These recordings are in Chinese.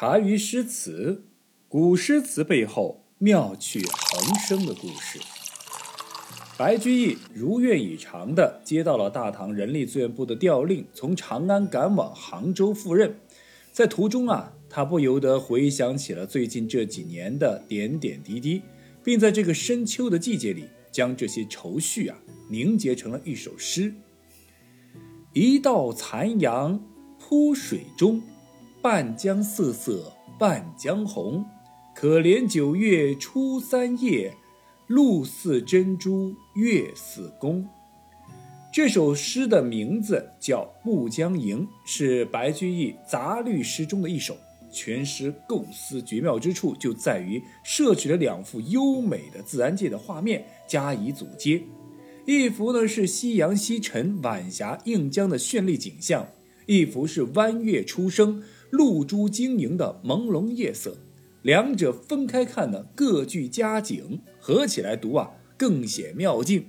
茶余诗词，古诗词背后妙趣横生的故事。白居易如愿以偿地接到了大唐人力资源部的调令，从长安赶往杭州赴任。在途中啊，他不由得回想起了最近这几年的点点滴滴，并在这个深秋的季节里，将这些愁绪啊凝结成了一首诗：一道残阳铺水中。半江瑟瑟半江红，可怜九月初三夜，露似珍珠月似弓。这首诗的名字叫《暮江吟》，是白居易杂律诗中的一首。全诗构思绝妙之处就在于摄取了两幅优美的自然界的画面加以组接，一幅呢是夕阳西沉、晚霞映江的绚丽景象，一幅是弯月初升。露珠晶莹的朦胧夜色，两者分开看呢，各具佳景；合起来读啊，更显妙境。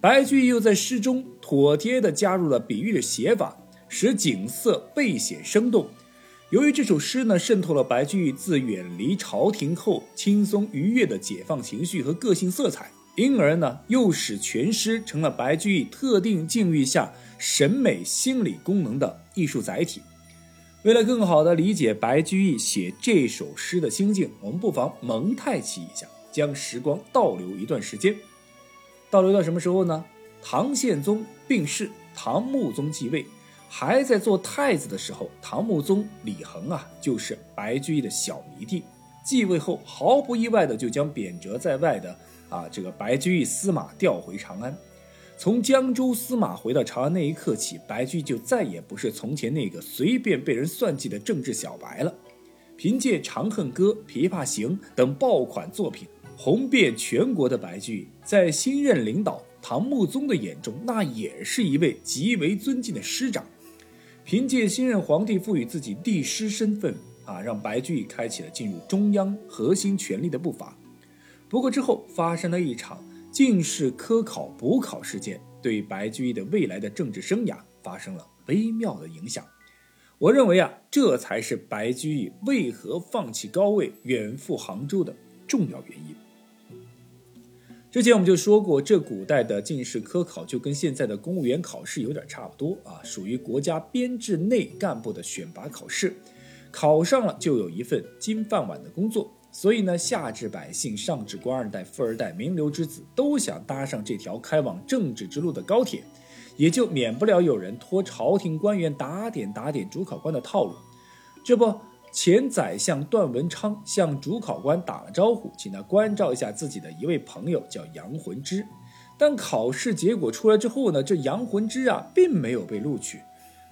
白居易又在诗中妥帖地加入了比喻的写法，使景色倍显生动。由于这首诗呢，渗透了白居易自远离朝廷后轻松愉悦的解放情绪和个性色彩，因而呢，又使全诗成了白居易特定境遇下审美心理功能的艺术载体。为了更好地理解白居易写这首诗的心境，我们不妨蒙太奇一下，将时光倒流一段时间，倒流到什么时候呢？唐宪宗病逝，唐穆宗继位，还在做太子的时候，唐穆宗李恒啊，就是白居易的小迷弟。继位后，毫不意外的就将贬谪在外的啊这个白居易司马调回长安。从江州司马回到长安那一刻起，白居易就再也不是从前那个随便被人算计的政治小白了。凭借《长恨歌》《琵琶行》等爆款作品红遍全国的白居易，在新任领导唐穆宗的眼中，那也是一位极为尊敬的师长。凭借新任皇帝赋予自己帝师身份，啊，让白居易开启了进入中央核心权力的步伐。不过之后发生了一场。进士科考补考事件对白居易的未来的政治生涯发生了微妙的影响。我认为啊，这才是白居易为何放弃高位远赴杭州的重要原因。之前我们就说过，这古代的进士科考就跟现在的公务员考试有点差不多啊，属于国家编制内干部的选拔考试，考上了就有一份金饭碗的工作。所以呢，下至百姓，上至官二代、富二代、名流之子，都想搭上这条开往政治之路的高铁，也就免不了有人托朝廷官员打点打点主考官的套路。这不，前宰相段文昌向主考官打了招呼，请他关照一下自己的一位朋友，叫杨浑之。但考试结果出来之后呢，这杨浑之啊，并没有被录取，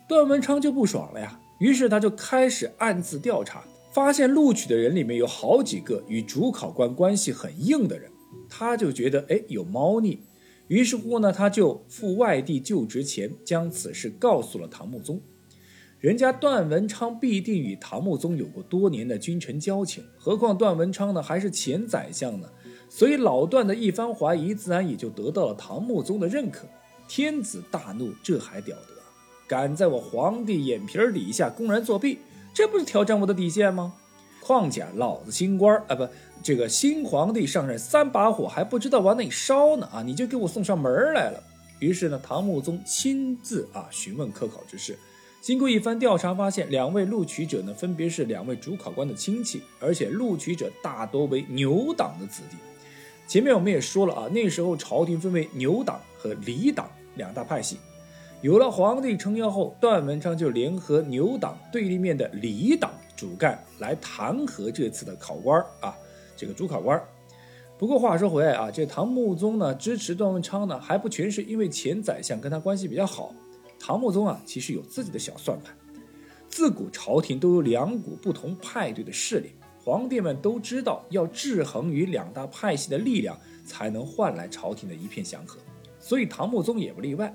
段文昌就不爽了呀，于是他就开始暗自调查。发现录取的人里面有好几个与主考官关系很硬的人，他就觉得哎有猫腻，于是乎呢，他就赴外地就职前将此事告诉了唐穆宗。人家段文昌必定与唐穆宗有过多年的君臣交情，何况段文昌呢还是前宰相呢，所以老段的一番怀疑自然也就得到了唐穆宗的认可。天子大怒，这还了得？敢在我皇帝眼皮底下公然作弊！这不是挑战我的底线吗？况且老子新官啊，不，这个新皇帝上任三把火还不知道往哪烧呢啊！你就给我送上门来了。于是呢，唐穆宗亲自啊询问科考之事。经过一番调查，发现两位录取者呢，分别是两位主考官的亲戚，而且录取者大多为牛党的子弟。前面我们也说了啊，那时候朝廷分为牛党和李党两大派系。有了皇帝撑腰后，段文昌就联合牛党对立面的李党主干来弹劾这次的考官啊，这个主考官。不过话说回来啊，这唐穆宗呢支持段文昌呢，还不全是因为前宰相跟他关系比较好。唐穆宗啊，其实有自己的小算盘。自古朝廷都有两股不同派对的势力，皇帝们都知道要制衡于两大派系的力量，才能换来朝廷的一片祥和。所以唐穆宗也不例外。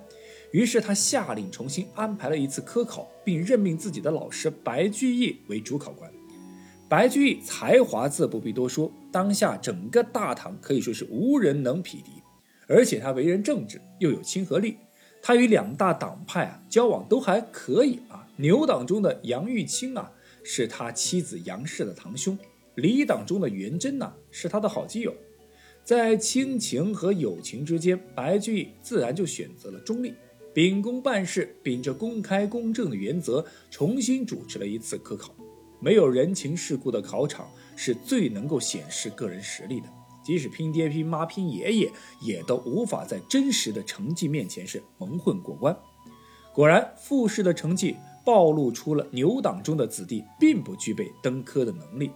于是他下令重新安排了一次科考，并任命自己的老师白居易为主考官。白居易才华自不必多说，当下整个大唐可以说是无人能匹敌。而且他为人正直，又有亲和力，他与两大党派啊交往都还可以啊。牛党中的杨玉清啊，是他妻子杨氏的堂兄，李党中的元贞呢是他的好基友。在亲情和友情之间，白居易自然就选择了中立，秉公办事，秉着公开公正的原则，重新主持了一次科考。没有人情世故的考场是最能够显示个人实力的，即使拼爹拼妈拼爷爷，也都无法在真实的成绩面前是蒙混过关。果然，复试的成绩暴露出了牛党中的子弟并不具备登科的能力。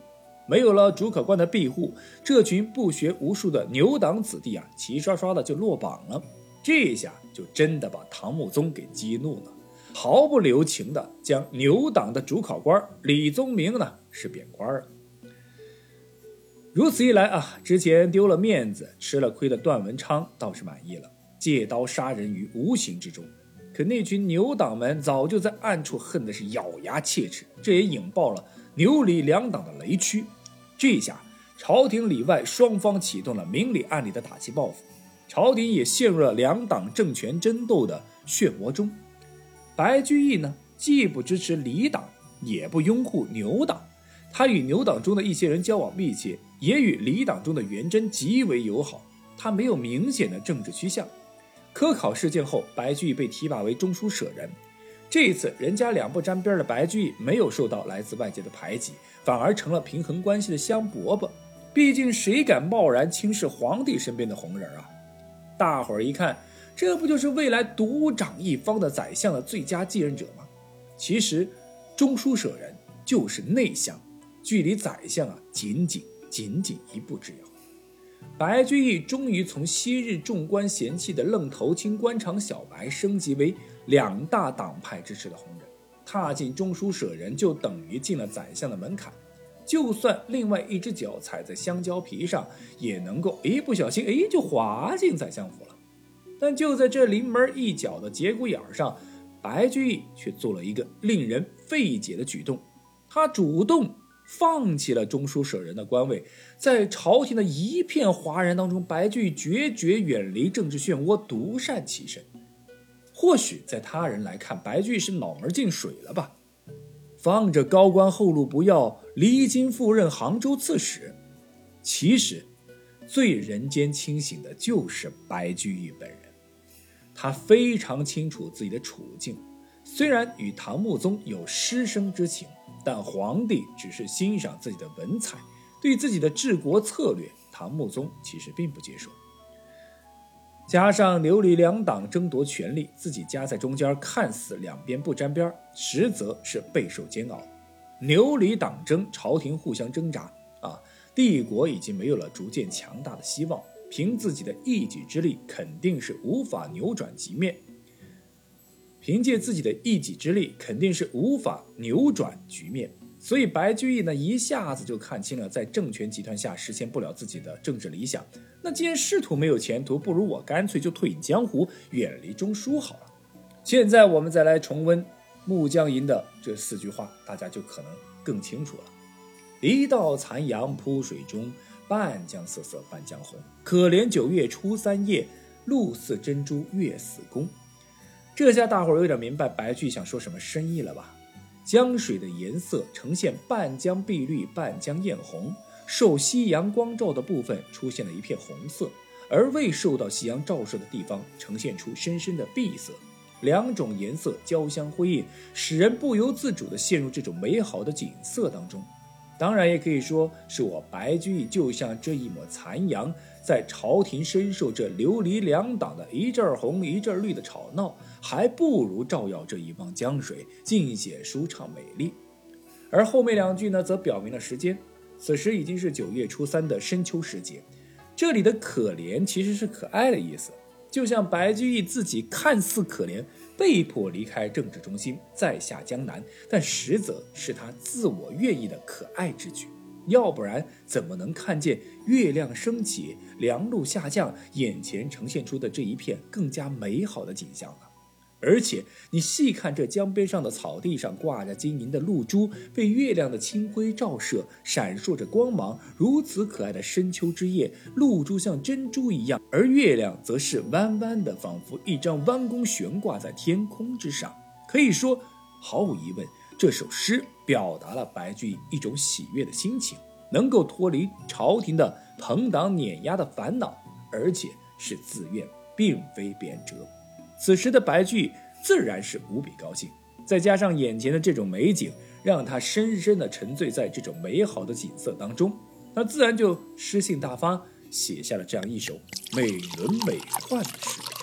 没有了主考官的庇护，这群不学无术的牛党子弟啊，齐刷刷的就落榜了。这下就真的把唐穆宗给激怒了，毫不留情的将牛党的主考官李宗明呢是贬官了。如此一来啊，之前丢了面子、吃了亏的段文昌倒是满意了，借刀杀人于无形之中。可那群牛党们早就在暗处恨的是咬牙切齿，这也引爆了牛李两党的雷区。这下，朝廷里外双方启动了明里暗里的打击报复，朝廷也陷入了两党政权争斗的漩涡中。白居易呢，既不支持李党，也不拥护牛党，他与牛党中的一些人交往密切，也与李党中的元贞极为友好。他没有明显的政治趋向。科考事件后，白居易被提拔为中书舍人。这一次，人家两不沾边的白居易没有受到来自外界的排挤，反而成了平衡关系的香饽饽。毕竟，谁敢贸然轻视皇帝身边的红人啊？大伙儿一看，这不就是未来独掌一方的宰相的最佳继任者吗？其实，中书舍人就是内相，距离宰相啊，仅仅仅仅一步之遥。白居易终于从昔日众官嫌弃的愣头青官场小白，升级为。两大党派支持的红人，踏进中书舍人就等于进了宰相的门槛。就算另外一只脚踩在香蕉皮上，也能够一不小心哎就滑进宰相府了。但就在这临门一脚的节骨眼上，白居易却做了一个令人费解的举动，他主动放弃了中书舍人的官位，在朝廷的一片哗然当中，白居易决绝远离政治漩涡，独善其身。或许在他人来看，白居易是脑门进水了吧？放着高官厚禄不要，离京赴任杭州刺史。其实，最人间清醒的就是白居易本人。他非常清楚自己的处境，虽然与唐穆宗有师生之情，但皇帝只是欣赏自己的文采，对自己的治国策略，唐穆宗其实并不接受。加上牛李两党争夺权力，自己夹在中间，看似两边不沾边，实则是备受煎熬。牛李党争，朝廷互相挣扎，啊，帝国已经没有了逐渐强大的希望，凭自己的一己之力，肯定是无法扭转局面。凭借自己的一己之力，肯定是无法扭转局面。所以白居易呢，一下子就看清了，在政权集团下实现不了自己的政治理想。那既然仕途没有前途，不如我干脆就退隐江湖，远离中枢好了。现在我们再来重温暮江吟的这四句话，大家就可能更清楚了。一道残阳铺水中，半江瑟瑟半江红。可怜九月初三夜，露似珍珠月似弓。这下大伙儿有点明白白居想说什么深意了吧？江水的颜色呈现半江碧绿，半江艳红。受夕阳光照的部分出现了一片红色，而未受到夕阳照射的地方呈现出深深的碧色。两种颜色交相辉映，使人不由自主地陷入这种美好的景色当中。当然，也可以说是我白居易就像这一抹残阳，在朝廷深受这流离两党的一阵红一阵绿的吵闹。还不如照耀这一汪江水，尽显舒畅美丽。而后面两句呢，则表明了时间，此时已经是九月初三的深秋时节。这里的可怜其实是可爱的意思，就像白居易自己看似可怜，被迫离开政治中心，再下江南，但实则是他自我愿意的可爱之举。要不然怎么能看见月亮升起，凉露下降，眼前呈现出的这一片更加美好的景象呢？而且你细看这江边上的草地上挂着晶莹的露珠，被月亮的清辉照射，闪烁着光芒。如此可爱的深秋之夜，露珠像珍珠一样，而月亮则是弯弯的，仿佛一张弯弓悬挂在天空之上。可以说，毫无疑问，这首诗。表达了白居易一种喜悦的心情，能够脱离朝廷的朋党碾压的烦恼，而且是自愿，并非贬谪。此时的白居易自然是无比高兴，再加上眼前的这种美景，让他深深的沉醉在这种美好的景色当中，他自然就诗兴大发，写下了这样一首美轮美奂的诗。